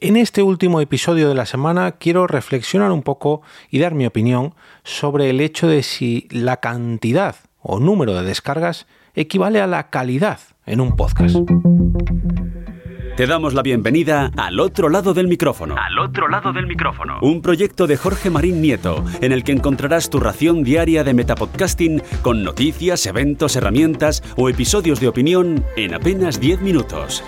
En este último episodio de la semana quiero reflexionar un poco y dar mi opinión sobre el hecho de si la cantidad o número de descargas equivale a la calidad en un podcast. Te damos la bienvenida al otro lado del micrófono. Al otro lado del micrófono. Un proyecto de Jorge Marín Nieto, en el que encontrarás tu ración diaria de metapodcasting con noticias, eventos, herramientas o episodios de opinión en apenas 10 minutos.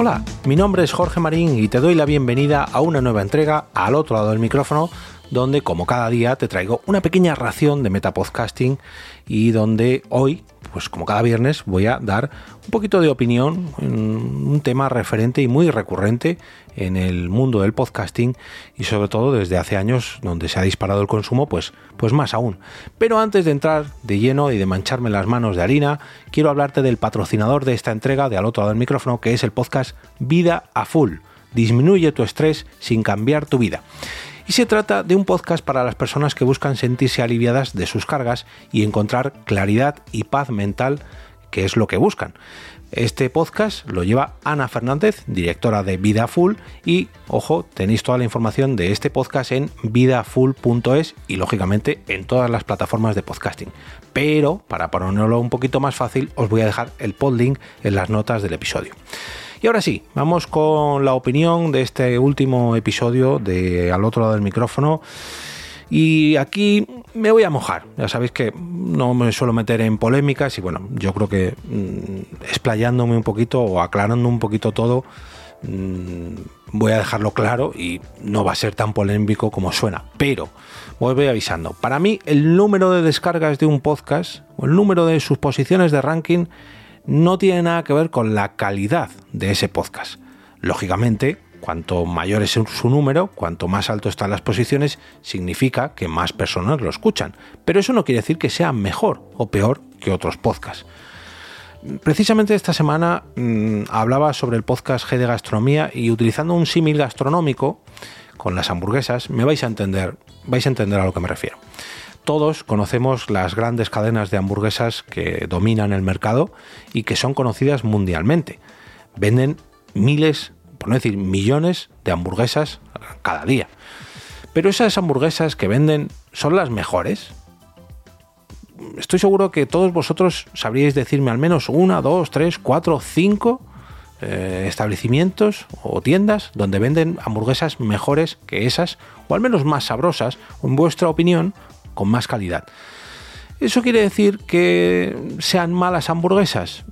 Hola, mi nombre es Jorge Marín y te doy la bienvenida a una nueva entrega al otro lado del micrófono donde como cada día te traigo una pequeña ración de metapodcasting y donde hoy, pues como cada viernes, voy a dar un poquito de opinión en un tema referente y muy recurrente en el mundo del podcasting y sobre todo desde hace años donde se ha disparado el consumo, pues, pues más aún. Pero antes de entrar de lleno y de mancharme las manos de harina, quiero hablarte del patrocinador de esta entrega de al otro lado del micrófono, que es el podcast Vida a Full. Disminuye tu estrés sin cambiar tu vida y se trata de un podcast para las personas que buscan sentirse aliviadas de sus cargas y encontrar claridad y paz mental, que es lo que buscan. Este podcast lo lleva Ana Fernández, directora de Vida Full, y ojo, tenéis toda la información de este podcast en vidafull.es y lógicamente en todas las plataformas de podcasting. Pero para ponerlo un poquito más fácil, os voy a dejar el podlink en las notas del episodio. Y ahora sí, vamos con la opinión de este último episodio de Al otro lado del micrófono. Y aquí me voy a mojar. Ya sabéis que no me suelo meter en polémicas y bueno, yo creo que mm, explayándome un poquito o aclarando un poquito todo, mm, voy a dejarlo claro y no va a ser tan polémico como suena. Pero voy avisando. Para mí el número de descargas de un podcast o el número de sus posiciones de ranking no tiene nada que ver con la calidad de ese podcast. Lógicamente, cuanto mayor es su número, cuanto más alto están las posiciones, significa que más personas lo escuchan. Pero eso no quiere decir que sea mejor o peor que otros podcasts. Precisamente esta semana mm, hablaba sobre el podcast G de Gastronomía y utilizando un símil gastronómico con las hamburguesas, me vais a entender, vais a entender a lo que me refiero todos conocemos las grandes cadenas de hamburguesas que dominan el mercado y que son conocidas mundialmente. Venden miles, por no decir millones, de hamburguesas cada día. Pero esas hamburguesas que venden son las mejores. Estoy seguro que todos vosotros sabríais decirme al menos una, dos, tres, cuatro, cinco eh, establecimientos o tiendas donde venden hamburguesas mejores que esas, o al menos más sabrosas, en vuestra opinión, con más calidad. ¿Eso quiere decir que sean malas hamburguesas?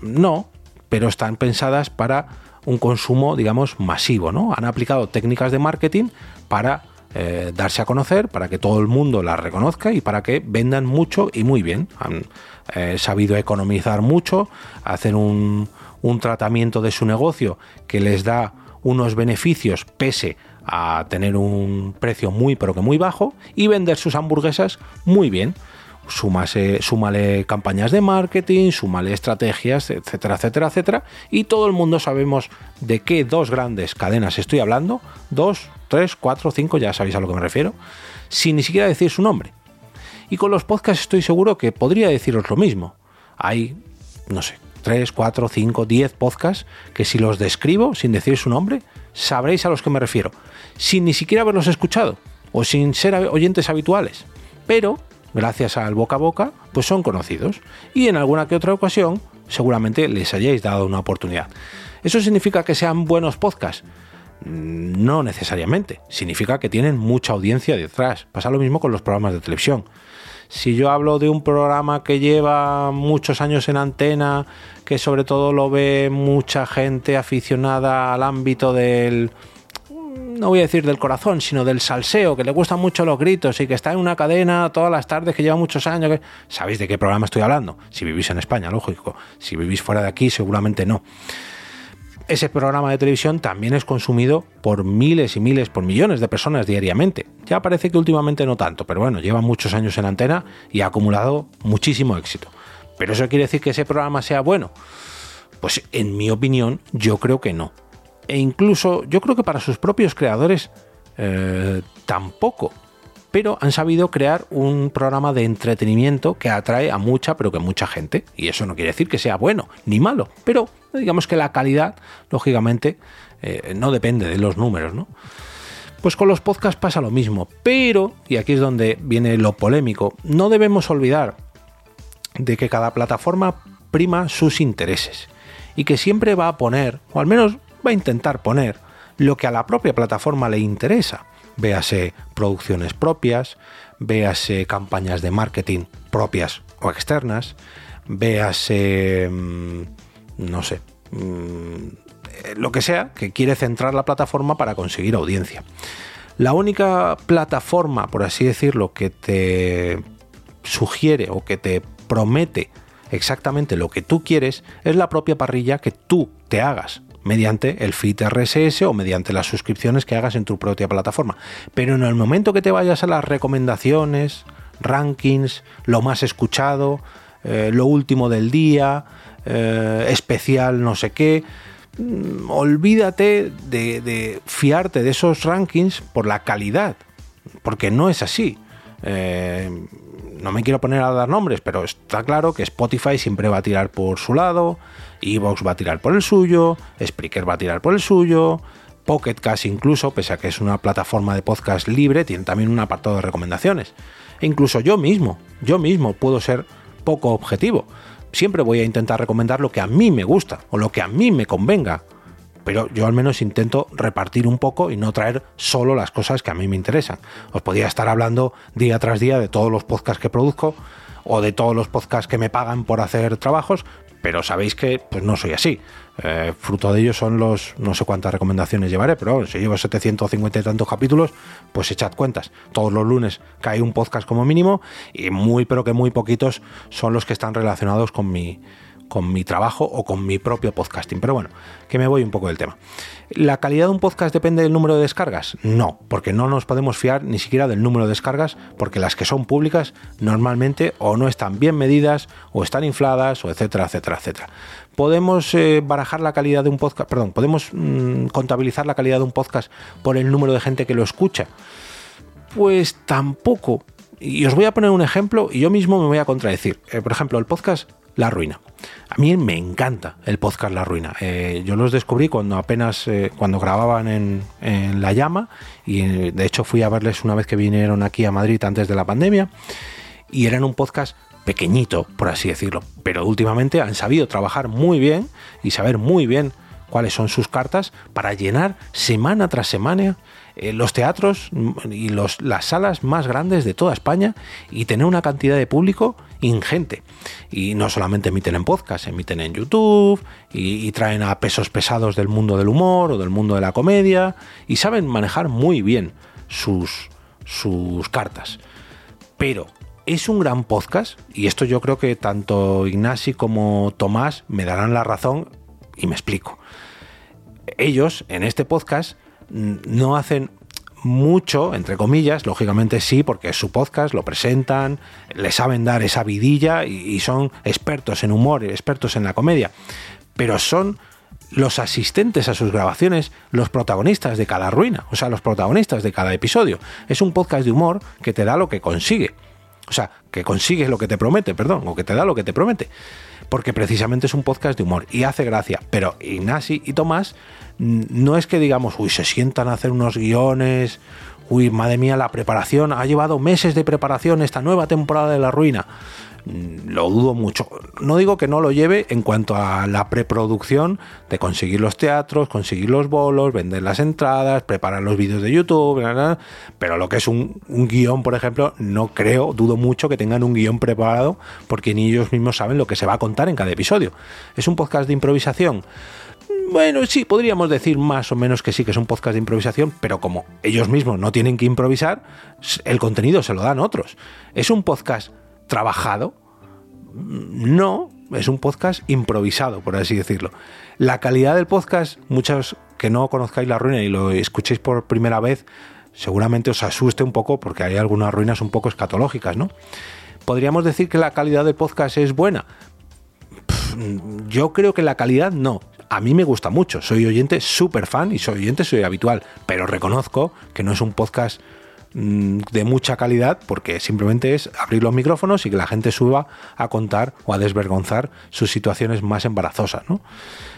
No, pero están pensadas para un consumo, digamos, masivo, ¿no? Han aplicado técnicas de marketing para eh, darse a conocer, para que todo el mundo las reconozca y para que vendan mucho y muy bien. Han eh, sabido economizar mucho, hacer un, un tratamiento de su negocio que les da unos beneficios pese a tener un precio muy pero que muy bajo y vender sus hamburguesas muy bien. Súmase, súmale campañas de marketing, súmale estrategias, etcétera, etcétera, etcétera. Y todo el mundo sabemos de qué dos grandes cadenas estoy hablando. Dos, tres, cuatro, cinco, ya sabéis a lo que me refiero. Sin ni siquiera decir su nombre. Y con los podcasts estoy seguro que podría deciros lo mismo. Hay, no sé, tres, cuatro, cinco, diez podcasts que si los describo sin decir su nombre, sabréis a los que me refiero sin ni siquiera haberlos escuchado o sin ser oyentes habituales. Pero, gracias al boca a boca, pues son conocidos y en alguna que otra ocasión seguramente les hayáis dado una oportunidad. ¿Eso significa que sean buenos podcasts? Mm, no necesariamente. Significa que tienen mucha audiencia detrás. Pasa lo mismo con los programas de televisión. Si yo hablo de un programa que lleva muchos años en antena, que sobre todo lo ve mucha gente aficionada al ámbito del, no voy a decir del corazón, sino del salseo, que le gustan mucho los gritos y que está en una cadena todas las tardes que lleva muchos años. Que... ¿Sabéis de qué programa estoy hablando? Si vivís en España, lógico. Si vivís fuera de aquí, seguramente no. Ese programa de televisión también es consumido por miles y miles, por millones de personas diariamente. Ya parece que últimamente no tanto, pero bueno, lleva muchos años en antena y ha acumulado muchísimo éxito. ¿Pero eso quiere decir que ese programa sea bueno? Pues en mi opinión, yo creo que no e incluso yo creo que para sus propios creadores eh, tampoco. Pero han sabido crear un programa de entretenimiento que atrae a mucha, pero que mucha gente. Y eso no quiere decir que sea bueno ni malo, pero digamos que la calidad, lógicamente, eh, no depende de los números, ¿no? Pues con los podcasts pasa lo mismo, pero, y aquí es donde viene lo polémico, no debemos olvidar de que cada plataforma prima sus intereses y que siempre va a poner, o al menos va a intentar poner, lo que a la propia plataforma le interesa. Véase producciones propias, véase campañas de marketing propias o externas, véase, mm, no sé, mm, lo que sea, que quiere centrar la plataforma para conseguir audiencia. La única plataforma, por así decirlo, que te sugiere o que te promete exactamente lo que tú quieres es la propia parrilla que tú te hagas mediante el feed RSS o mediante las suscripciones que hagas en tu propia plataforma. Pero en el momento que te vayas a las recomendaciones, rankings, lo más escuchado, eh, lo último del día, eh, especial no sé qué, Mm, olvídate de, fiarte de esos rankings por la calidad, porque no es así. Eh, no me quiero poner a dar nombres, pero está claro que Spotify siempre va a tirar por su lado, Evox va a tirar por el suyo, Spreaker va a tirar por el suyo, Pocket Cast incluso, pese a que es una plataforma de podcast libre, tiene también un apartado de recomendaciones. E incluso yo mismo, yo mismo puedo ser poco objetivo siempre voy a intentar recomendar lo que a mí me gusta o lo que a mí me convenga. Pero yo al menos intento repartir un poco y no traer solo las cosas que a mí me interesan. Os podría estar hablando día tras día de todos los podcasts que produzco o de todos los podcasts que me pagan por hacer trabajos, pero sabéis que pues no soy así. Eh, fruto de ello son los no sé cuántas recomendaciones llevaré, pero si llevo 750 y tantos capítulos, pues echad cuentas. Todos los lunes cae un podcast como mínimo y muy pero que muy poquitos son los que están relacionados con mi con mi trabajo o con mi propio podcasting. Pero bueno, que me voy un poco del tema. ¿La calidad de un podcast depende del número de descargas? No, porque no nos podemos fiar ni siquiera del número de descargas, porque las que son públicas normalmente o no están bien medidas, o están infladas, o etcétera, etcétera, etcétera. ¿Podemos eh, barajar la calidad de un podcast? Perdón, ¿podemos mm, contabilizar la calidad de un podcast por el número de gente que lo escucha? Pues tampoco. Y os voy a poner un ejemplo y yo mismo me voy a contradecir. Eh, por ejemplo, el podcast La Ruina. A mí me encanta el podcast La Ruina. Eh, yo los descubrí cuando apenas, eh, cuando grababan en, La Llama y eh, de hecho fui a verles una vez que vinieron aquí a Madrid antes de la pandemia y eran un podcast pequeñito, por así decirlo, pero últimamente han sabido trabajar muy bien y saber muy bien cuáles son sus cartas para llenar semana tras semana eh, los teatros y las salas más grandes de toda España y tener una cantidad de público ingente. Y no solamente emiten en podcast, emiten en YouTube y, traen a pesos pesados del mundo del humor o del mundo de la comedia y saben manejar muy bien sus, sus cartas. Pero es un gran podcast y esto yo creo que tanto Ignasi como Tomás me darán la razón y me explico. Ellos en este podcast no hacen mucho, entre comillas, lógicamente sí, porque es su podcast, lo presentan, le saben dar esa vidilla y, son expertos en humor, expertos en la comedia, pero son los asistentes a sus grabaciones, los protagonistas de cada ruina, o sea, los protagonistas de cada episodio. Es un podcast de humor que te da lo que consigue. O sea, que consigue lo que te promete, perdón, o que te da lo que te promete. Porque precisamente es un podcast de humor y hace gracia. Pero Ignasi y Tomás no es que digamos, uy, se sientan a hacer unos guiones, uy, madre mía, la preparación, ha llevado meses de preparación esta nueva temporada de La Ruina. Lo dudo mucho. No digo que no lo lleve en cuanto a la preproducción de conseguir los teatros, conseguir los bolos, vender las entradas, preparar los vídeos de YouTube, pero lo que es un, un, guion, por ejemplo, no creo, dudo mucho que tengan un guion preparado porque ni ellos mismos saben lo que se va a contar en cada episodio. Es un podcast de improvisación. Bueno, sí, podríamos decir más o menos que sí, que es un podcast de improvisación, pero como ellos mismos no tienen que improvisar, el contenido se lo dan otros. ¿Es un podcast trabajado? No, es un podcast improvisado, por así decirlo. La calidad del podcast, muchos que no conozcáis la ruina y lo escuchéis por primera vez, seguramente os asuste un poco porque hay algunas ruinas un poco escatológicas, ¿no? ¿Podríamos decir que la calidad del podcast es buena? yo creo que la calidad no, a mí me gusta mucho, soy oyente súper fan y soy oyente, soy habitual, pero reconozco que no es un podcast de mucha calidad porque simplemente es abrir los micrófonos y que la gente suba a contar o a desvergonzar sus situaciones más embarazosas. ¿no?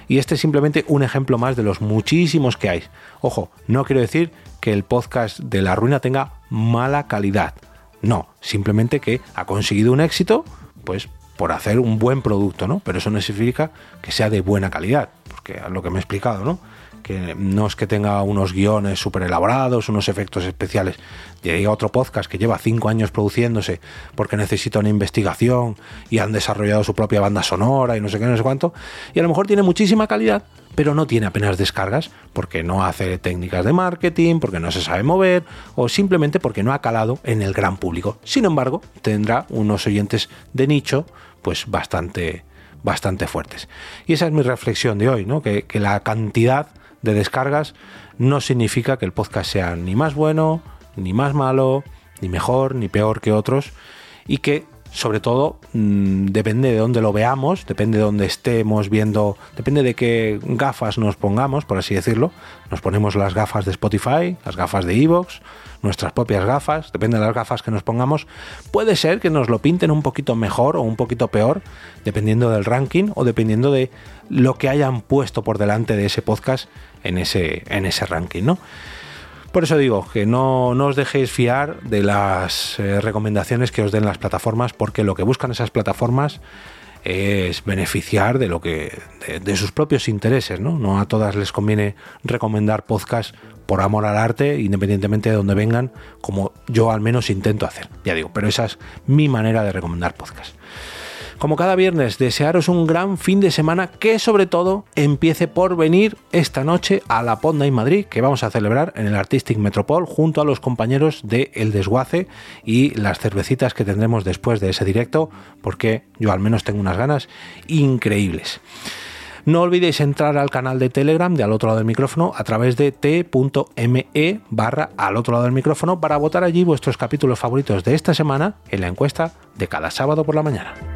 Y este es simplemente un ejemplo más de los muchísimos que hay. Ojo, no quiero decir que el podcast de La Ruina tenga mala calidad. No, simplemente que ha conseguido un éxito, pues por hacer un buen producto, ¿no? Pero eso no significa que sea de buena calidad, porque es lo que me he explicado, ¿no? Que no es que tenga unos guiones súper elaborados, unos efectos especiales. Llega otro podcast que lleva cinco años produciéndose porque necesita una investigación y han desarrollado su propia banda sonora y no sé qué, no sé cuánto. Y a lo mejor tiene muchísima calidad, pero no tiene apenas descargas porque no hace técnicas de marketing, porque no se sabe mover o simplemente porque no ha calado en el gran público. Sin embargo, tendrá unos oyentes de nicho pues bastante bastante fuertes. Y esa es mi reflexión de hoy, ¿no? que la cantidad de descargas no significa que el podcast sea ni más bueno, ni más malo, ni mejor, ni peor que otros, y que sobre todo mm, depende de dónde lo veamos, depende de dónde estemos viendo, depende de qué gafas nos pongamos, por así decirlo. Nos ponemos las gafas de Spotify, las gafas de Evox, nuestras propias gafas, depende de las gafas que nos pongamos. Puede ser que nos lo pinten un poquito mejor o un poquito peor, dependiendo del ranking o dependiendo de lo que hayan puesto por delante de ese podcast en ese, en ese ranking, ¿no? Por eso digo que no, os dejéis fiar de las eh, recomendaciones que os den las plataformas, porque lo que buscan esas plataformas es beneficiar de lo que de, sus propios intereses, ¿no? No a todas les conviene recomendar podcasts por amor al arte, independientemente de donde vengan, como yo al menos intento hacer. Ya digo, pero esa es mi manera de recomendar podcasts. Como cada viernes, desearos un gran fin de semana que sobre todo empiece por venir esta noche a la Ponda en Madrid, que vamos a celebrar en el Artistic Metropol junto a los compañeros de El Desguace y las cervecitas que tendremos después de ese directo, porque yo al menos tengo unas ganas increíbles. No olvidéis entrar al canal de Telegram de al otro lado del micrófono a través de t.me barra al otro lado del micrófono para votar allí vuestros capítulos favoritos de esta semana en la encuesta de cada sábado por la mañana.